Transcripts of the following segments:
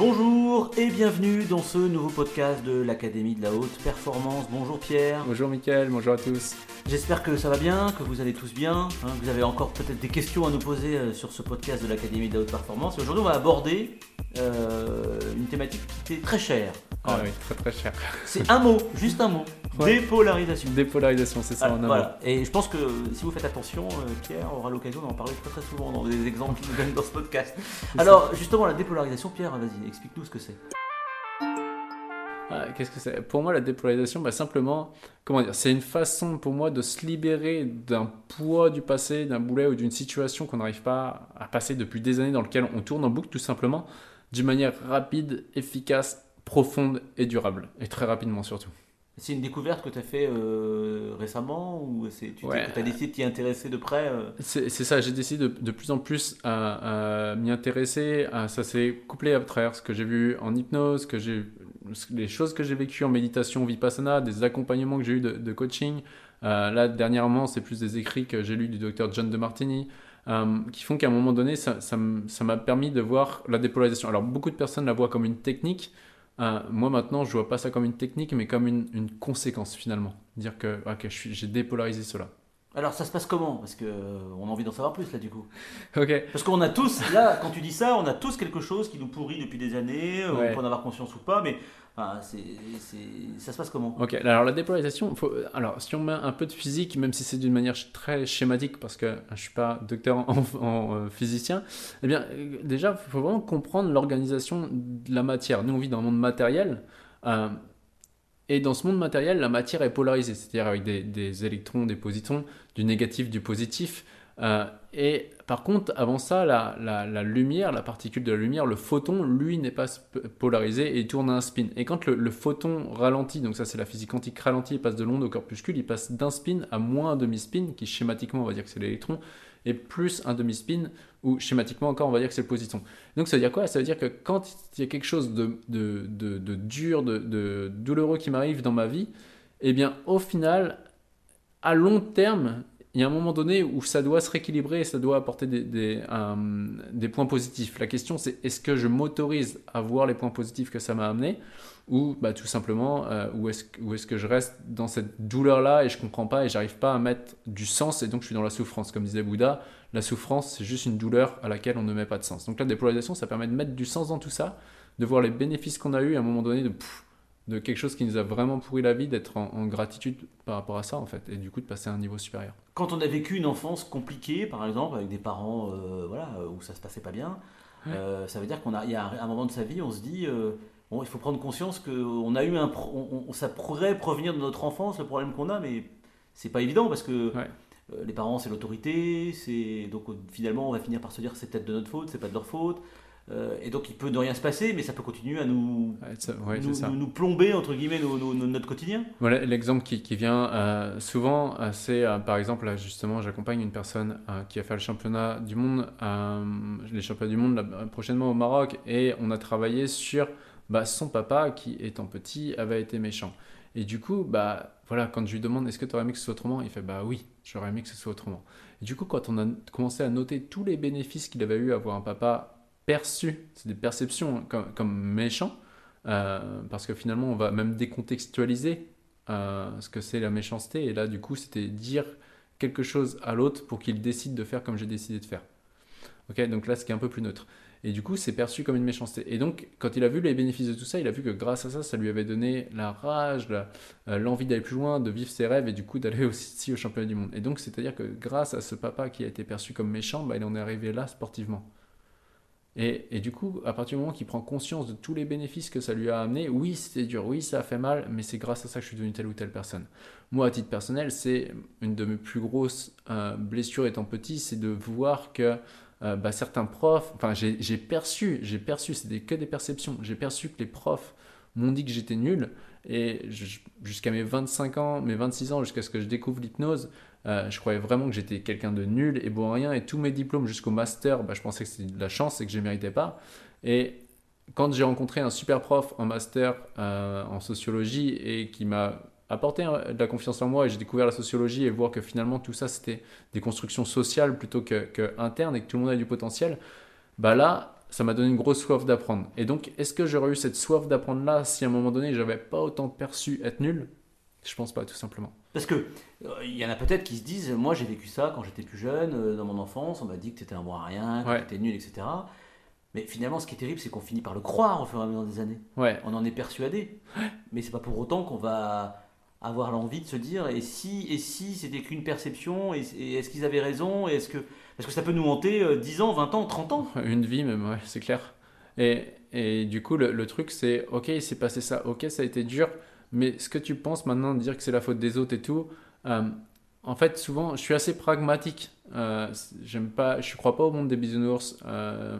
Bonjour et bienvenue dans ce nouveau podcast de l'Académie de la Haute Performance. Bonjour Pierre. Bonjour Mickaël, bonjour à tous. J'espère que ça va bien, que vous allez tous bien. hein, que vous avez encore peut-être des questions à nous poser euh, sur ce podcast de l'Académie de la Haute Performance. Aujourd'hui, on va aborder euh, une thématique qui était très chère. Ah oui, très très cher. C'est un mot, juste un mot. Ouais. Dépolarisation. Dépolarisation, c'est ça Voilà, en un voilà. Et je pense que si vous faites attention, euh, Pierre aura l'occasion d'en parler très très souvent dans des exemples qu'il nous donne dans ce podcast. Alors justement, la dépolarisation, Pierre, vas-y, explique-nous ce que c'est. Ah, Qu'est-ce que c'est? Pour moi, la dépolarisation, bah, simplement, comment dire, c'est une façon pour moi de se libérer d'un poids du passé, d'un boulet ou d'une situation qu'on n'arrive pas à passer depuis des années dans lequel on tourne en boucle tout simplement, d'une manière rapide, efficace, profonde et durable. Et très rapidement surtout. C'est une découverte que tu as fait euh, récemment ou c'est tu Ouais. as décidé de t'y intéresser de près euh? C'est c'est ça, j'ai décidé de, de plus en plus à, à m'y intéresser. à- ça s'est couplé à travers ce que j'ai vu en hypnose, que j'ai, les choses que j'ai vécues en méditation vipassana, des accompagnements que j'ai eu de, de coaching. Euh, là, dernièrement, c'est plus des écrits que j'ai lus du docteur John de Martini, euh, qui font qu'à un moment donné, ça, ça m- ça m'a permis de voir la dépolarisation. Alors, beaucoup de personnes la voient comme une technique. Euh, moi, maintenant, je vois pas ça comme une technique, mais comme une, conséquence finalement. Dire que j'ai dépolarisé cela. Alors ça se passe comment? Parce que euh, on a envie d'en savoir plus là du coup. Ok. Parce qu'on a tous, là quand tu dis ça, on a tous quelque chose qui nous pourrit depuis des années, euh, Ouais. on peut en avoir conscience ou pas, mais enfin, c'est, c'est- ça se passe comment? Ok, alors la dépolarisation, faut- alors si on met un peu de physique, même si c'est d'une manière très schématique, parce que je suis pas docteur en, en, euh, physicien, eh bien euh, déjà, il faut vraiment comprendre l'organisation de la matière. Nous, on vit dans un monde matériel, euh, et dans ce monde matériel, la matière est polarisée, c'est-à-dire avec des, électrons, des positons, du négatif, du positif. Euh, et par contre, avant ça, la, lumière, la particule de la lumière, le photon, lui, n'est pas polarisé et il tourne à un spin. Et quand le, le photon ralentit, donc ça c'est la physique quantique ralentit, il passe de l'onde au corpuscule, il passe d'un spin à moins un demi-spin, qui schématiquement on va dire que c'est l'électron, et plus un demi-spin, ou schématiquement encore on va dire que c'est le positon. Donc ça veut dire quoi? Ça veut dire que quand il y a quelque chose de, de, de- de dur, de, de douloureux qui m'arrive dans ma vie, eh bien au final, à long terme, il y a un moment donné où ça doit se rééquilibrer et ça doit apporter des, points positifs. La question c'est est-ce que je m'autorise à voir les points positifs que ça m'a amené ou bah, tout simplement euh, où est-ce que- je reste dans cette douleur-là et je comprends pas et j'arrive pas à mettre du sens et donc je suis dans la souffrance. Comme disait Bouddha, la souffrance c'est juste une douleur à laquelle on ne met pas de sens. Donc la dépolarisation ça permet de mettre du sens dans tout ça, de voir les bénéfices qu'on a eu à un moment donné de, pff, de quelque chose qui nous a vraiment pourri la vie, d'être en, en gratitude par rapport à ça en fait et du coup de passer à un niveau supérieur. Quand on a vécu une enfance compliquée, par exemple, avec des parents euh, voilà, euh, où ça se passait pas bien, euh, ça veut dire qu'on a, y a un, moment de sa vie, on se dit, euh, bon, il faut prendre conscience qu'on a eu un, on- on- ça pourrait provenir de notre enfance, le problème qu'on a, mais c'est pas évident parce que Ouais. les parents c'est l'autorité, c'est donc finalement on va finir par se dire c'est peut-être de notre faute, c'est pas de leur faute, Euh, et donc il peut ne rien se passer, mais ça peut continuer à nous, Ouais, plomber entre guillemets notre quotidien. Voilà, l'exemple qui, qui vient euh, souvent, euh, c'est euh, par exemple, là, justement, j'accompagne une personne qui a fait le championnat du monde, les championnats du monde là, prochainement au Maroc, et on a travaillé sur bah, son papa qui, étant petit, avait été méchant. Et du coup, bah, voilà, quand je lui demande est-ce que tu aurais aimé que ce soit autrement, il fait bah oui, j'aurais aimé que ce soit autrement. Et du coup, quand on a commencé à noter tous les bénéfices qu'il avait eu à avoir un papa perçu, c'est des perceptions comme, comme méchant, euh, parce que finalement, on va même décontextualiser euh, ce que c'est la méchanceté. Et là, du coup, c'était dire quelque chose à l'autre pour qu'il décide de faire comme j'ai décidé de faire. Ok, donc là, ce qui est un peu plus neutre. Et du coup, c'est perçu comme une méchanceté. Et donc, quand il a vu les bénéfices de tout ça, il a vu que grâce à ça, ça lui avait donné la rage, euh, l'envie d'aller plus loin, de vivre ses rêves et du coup d'aller aussi au championnat du monde. Et donc, c'est-à-dire que grâce à ce papa qui a été perçu comme méchant, bah, il en est arrivé là sportivement. Et, du coup, à partir du moment qu'il prend conscience de tous les bénéfices que ça lui a amené, oui, c'était dur, oui, ça a fait mal, mais c'est grâce à ça que je suis devenu telle ou telle personne. Moi, à titre personnel, c'est une de mes plus grosses euh, blessures étant petit, c'est de voir que euh, bah, certains profs, enfin, j'ai perçu, j'ai perçu, c'était que des perceptions, j'ai perçu que les profs m'ont dit que j'étais nul, et jusqu'à mes 25 ans, mes 26 ans, jusqu'à ce que je découvre l'hypnose, euh, je croyais vraiment que j'étais quelqu'un de nul et bon à rien, et tous mes diplômes jusqu'au master, bah, je pensais que c'était de la chance et que je ne méritais pas. Et quand j'ai rencontré un super prof en master euh, en sociologie et qui m'a apporté de la confiance en moi et j'ai découvert la sociologie et voir que finalement tout ça c'était des constructions sociales plutôt que, que internes et que tout le monde a du potentiel, bah là ça m'a donné une grosse soif d'apprendre. Et donc, est-ce que j'aurais eu cette soif d'apprendre là si à un moment donné, j'avais pas autant perçu être nul? Je pense pas, tout simplement. Parce que il euh, y en a peut-être qui se disent, moi j'ai vécu ça quand j'étais plus jeune, euh, dans mon enfance, on m'a dit que tu étais un bon à rien, que tu étais nul, etc. Mais finalement, ce qui est terrible, c'est qu'on finit par le croire au fur et à mesure des années. Ouais. On en est persuadé. Mais c'est pas pour autant qu'on va avoir l'envie de se dire et si et si c'était qu'une perception et, est-ce qu'ils avaient raison et est-ce que parce que ça peut nous hanter 10 euh, ans, 20 ans, 30 ans. Une vie même, ouais, c'est clair. Et, et, du coup, le, truc, c'est ok, il s'est passé ça, ok, ça a été dur, mais ce que tu penses maintenant de dire que c'est la faute des autres et tout, euh, en fait, souvent, je suis assez pragmatique. Euh, j'aime pas, je crois pas au monde des bisounours, euh,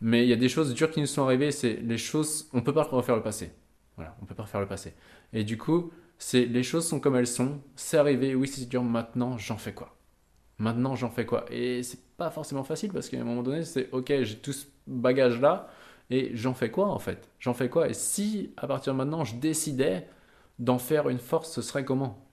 mais il y a des choses dures qui nous sont arrivées. C'est les choses, on peut pas refaire le passé. Voilà, on peut pas refaire le passé. Et du coup, c'est les choses sont comme elles sont. C'est arrivé, oui, c'est dur. Maintenant, j'en fais quoi? Maintenant, j'en fais quoi? Et c'est pas forcément facile parce qu'à un moment donné, c'est ok, j'ai tout ce bagage là et j'en fais quoi en fait? J'en fais quoi? Et si à partir de maintenant, je décidais d'en faire une force, ce serait comment?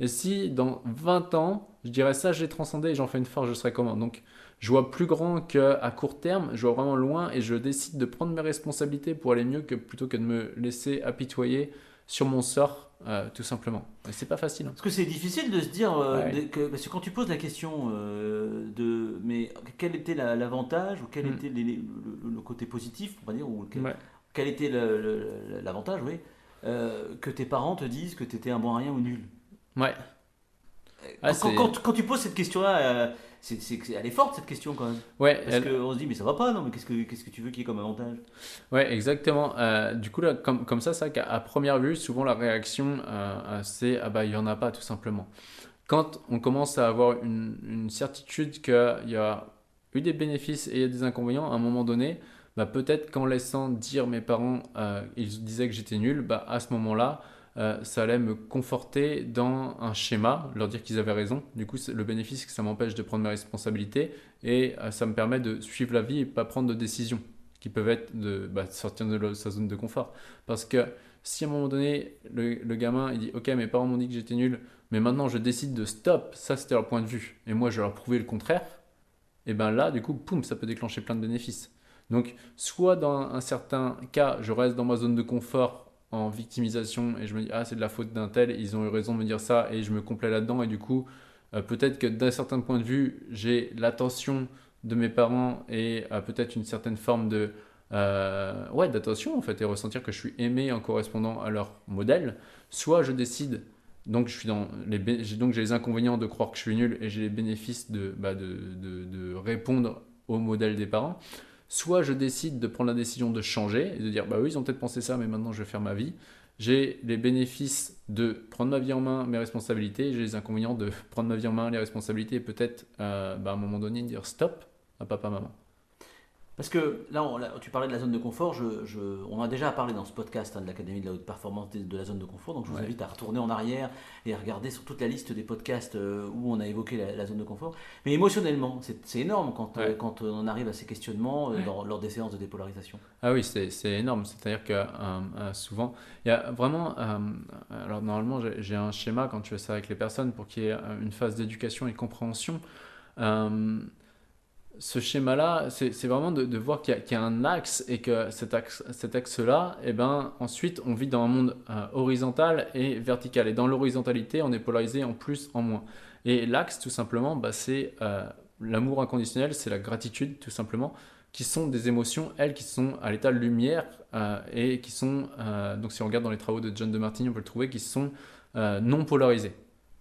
Et si dans 20 ans, je dirais ça, j'ai transcendé et j'en fais une force, je serais comment? Donc, je vois plus grand qu'à court terme, je vois vraiment loin et je décide de prendre mes responsabilités pour aller mieux que plutôt que de me laisser apitoyer sur mon sort, euh, tout simplement. Et c'est pas facile. Hein. Parce que c'est difficile de se dire, euh, que, parce que quand tu poses la question euh, de, mais quel était l'avantage ou quel mm. était le, côté positif, on va dire, ou quel, était l'avantage, oui, que tes parents te disent que tu étais un bon rien ou nul? Ouais. quand, quand, tu poses cette question-là, c'est, elle est forte cette question quand même. Ouais. Parce qu'on se dit, mais ça va pas, non, mais qu'est-ce que, qu'est-ce que tu veux qu'il y ait comme avantage? Ouais, exactement. Euh, du coup, là, comme, comme ça, ça qu'à première vue, souvent la réaction, euh, c'est, ah bah, il y en a pas, tout simplement. Quand on commence à avoir une, une certitude qu'il y a eu des bénéfices et il y a des inconvénients, à un moment donné, bah, peut-être qu'en laissant dire mes parents, euh, ils disaient que j'étais nul, bah, à ce moment-là, euh, ça allait me conforter dans un schéma, leur dire qu'ils avaient raison. Du coup, le bénéfice, c'est que ça m'empêche de prendre mes responsabilités et euh, ça me permet de suivre la vie et pas prendre de décisions qui peuvent être de bah, sortir de sa zone de confort. Parce que si à un moment donné, le, gamin il dit Ok, mes parents m'ont dit que j'étais nul, mais maintenant je décide de stop, ça c'était leur point de vue, et moi je leur prouver le contraire, et bien là, du coup, poum, ça peut déclencher plein de bénéfices. Donc, soit dans un certain cas, je reste dans ma zone de confort en victimisation et je me dis ah c'est de la faute d'un tel, ils ont eu raison de me dire ça et je me complais là-dedans et du coup euh, peut-être que d'un certain point de vue j'ai l'attention de mes parents et euh, peut-être une certaine forme de euh, ouais d'attention en fait et ressentir que je suis aimé en correspondant à leur modèle, soit je décide donc je suis dans les donc j'ai les inconvénients de croire que je suis nul et j'ai les bénéfices de, bah, de, de, de répondre au modèle des parents Soit je décide de prendre la décision de changer et de dire bah oui, ils ont peut-être pensé ça, mais maintenant je vais faire ma vie. J'ai les bénéfices de prendre ma vie en main, mes responsabilités. J'ai les inconvénients de prendre ma vie en main, les responsabilités et peut-être euh, bah, à un moment donné dire stop à papa, maman. Parce que là, tu parlais de la zone de confort. Je, on a déjà parlé dans ce podcast hein, de l'Académie de la haute performance de, la zone de confort. Donc je vous invite à retourner en arrière et à regarder sur toute la liste des podcasts euh, où on a évoqué la, zone de confort. Mais émotionnellement, c'est énorme quand, euh, quand on arrive à ces questionnements euh, lors des séances de dépolarisation. Ah oui, c'est énorme. C'est-à-dire que souvent, il y a vraiment. alors normalement, j'ai un schéma quand tu fais ça avec les personnes pour qu'il y ait une phase d'éducation et compréhension ce schéma-là, c'est vraiment de, voir qu'il y, a un axe et que cet axe-là, et eh ben, ensuite, on vit dans un monde euh, horizontal et vertical. Et dans l'horizontalité, on est polarisé en plus, en moins. Et l'axe, tout simplement, bah, c'est euh, l'amour inconditionnel, c'est la gratitude, tout simplement, qui sont des émotions, elles, qui sont à l'état de lumière euh, et qui sont, donc si on regarde dans les travaux de John de Martini, on peut le trouver, qui sont non polarisées.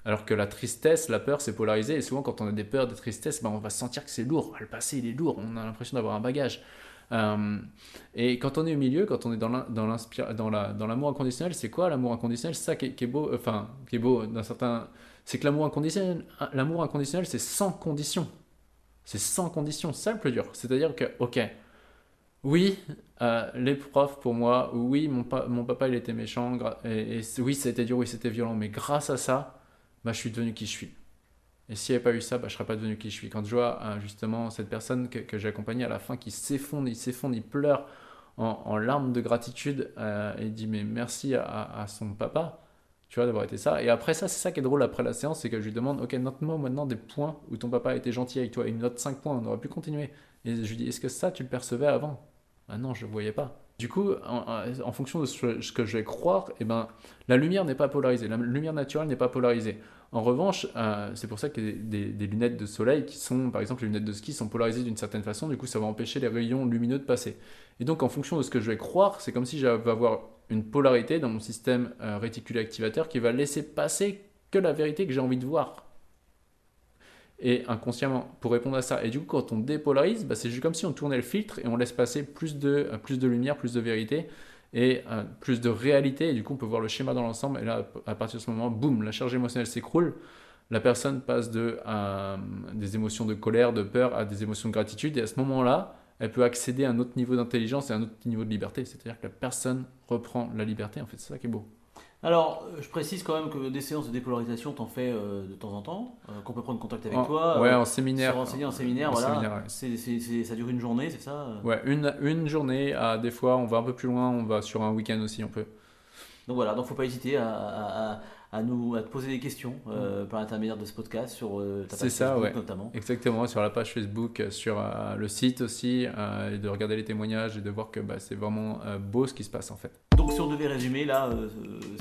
Alors que la tristesse, la peur, c'est polarisé. Et souvent, quand on a des peurs, des tristesses, ben, on va sentir que c'est lourd. Le passé, il est lourd. On a l'impression d'avoir un bagage. Euh, et quand on est au milieu, quand on est dans l'amour inconditionnel, c'est quoi l'amour inconditionnel? C'est ça qui est, beau, enfin, qui est beau d'un certain. C'est que l'amour inconditionnel, l'amour inconditionnel, c'est sans condition. C'est sans condition. C'est ça le plus dur. C'est-à-dire que, ok, oui, euh, les profs pour moi, oui, mon, mon papa il était méchant, et, et oui, c'était dur, oui, c'était violent, mais grâce à ça, bah, je suis devenu qui je suis. Et s'il n'y avait pas eu ça, bah, je ne serais pas devenu qui je suis. Quand je vois euh, justement cette personne que, j'ai accompagnée à la fin qui s'effondre, il s'effondre, il pleure en, larmes de gratitude euh, et dit mais merci à, son papa, tu vois, d'avoir été ça. Et après ça, c'est ça qui est drôle après la séance, c'est que je lui demande, ok, note-moi maintenant des points où ton papa a été gentil avec toi. Il me note 5 points, on aurait pu continuer. Et je lui dis, est-ce que ça, tu le percevais avant? Ah non, je ne voyais pas. Du coup, en, fonction de ce que je vais croire, eh ben, la lumière n'est pas polarisée. La lumière naturelle n'est pas polarisée. En revanche, euh, c'est pour ça que des, lunettes de soleil qui sont, par exemple, les lunettes de ski sont polarisées d'une certaine façon, du coup, ça va empêcher les rayons lumineux de passer. Et donc, en fonction de ce que je vais croire, c'est comme si j'avais avoir une polarité dans mon système euh, réticulé activateur qui va laisser passer que la vérité que j'ai envie de voir. Et inconsciemment, pour répondre à ça. Et du coup, quand on dépolarise, bah, c'est juste comme si on tournait le filtre et on laisse passer plus de, euh, plus de lumière, plus de vérité et euh, plus de réalité. Et du coup, on peut voir le schéma dans l'ensemble. Et là, à partir de ce moment, boum, la charge émotionnelle s'écroule. La personne passe de euh, des émotions de colère, de peur à des émotions de gratitude. Et à ce moment-là, elle peut accéder à un autre niveau d'intelligence et à un autre niveau de liberté. C'est-à-dire que la personne reprend la liberté. En fait, c'est ça qui est beau. Alors, je précise quand même que des séances de dépolarisation, t'en fais euh, de temps en temps, euh, qu'on peut prendre contact avec toi. Ouais, euh, en séminaire. renseigner en séminaire, voilà. ça dure une journée, c'est ça Ouais, une, une journée. À, des fois, on va un peu plus loin, on va sur un week-end aussi, on peut. Donc voilà, donc faut pas hésiter à, à nous à te poser des questions euh, par l'intermédiaire de ce podcast sur euh, ta page ça, Facebook ouais. notamment. Exactement, sur la page Facebook, euh, sur le site aussi, et de regarder les témoignages et de voir que bah, c'est vraiment beau ce qui se passe en fait. Donc si on devait résumer là,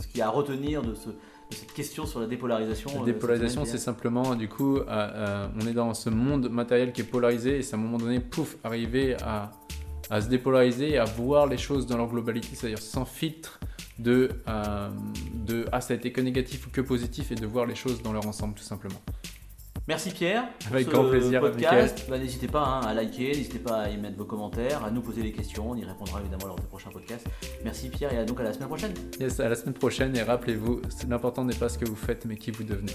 ce qu'il y a à retenir de, ce, de, cette question sur la dépolarisation. La dépolarisation, c'est simplement, du coup, on est dans ce monde matériel qui est polarisé et c'est à un moment donné, pouf, arriver à, à se dépolariser et à voir les choses dans leur globalité, c'est-à-dire sans filtre de, euh, de ah ça a été que négatif ou que positif et de voir les choses dans leur ensemble tout simplement. Merci Pierre. Avec grand plaisir. Podcast. Bah, n'hésitez pas hein, à liker, n'hésitez pas à y mettre vos commentaires, à nous poser des questions. On y répondra évidemment lors des prochains podcasts. Merci Pierre et à donc à la semaine prochaine. Yes, à la semaine prochaine et rappelez-vous, l'important n'est pas ce que vous faites mais qui vous devenez.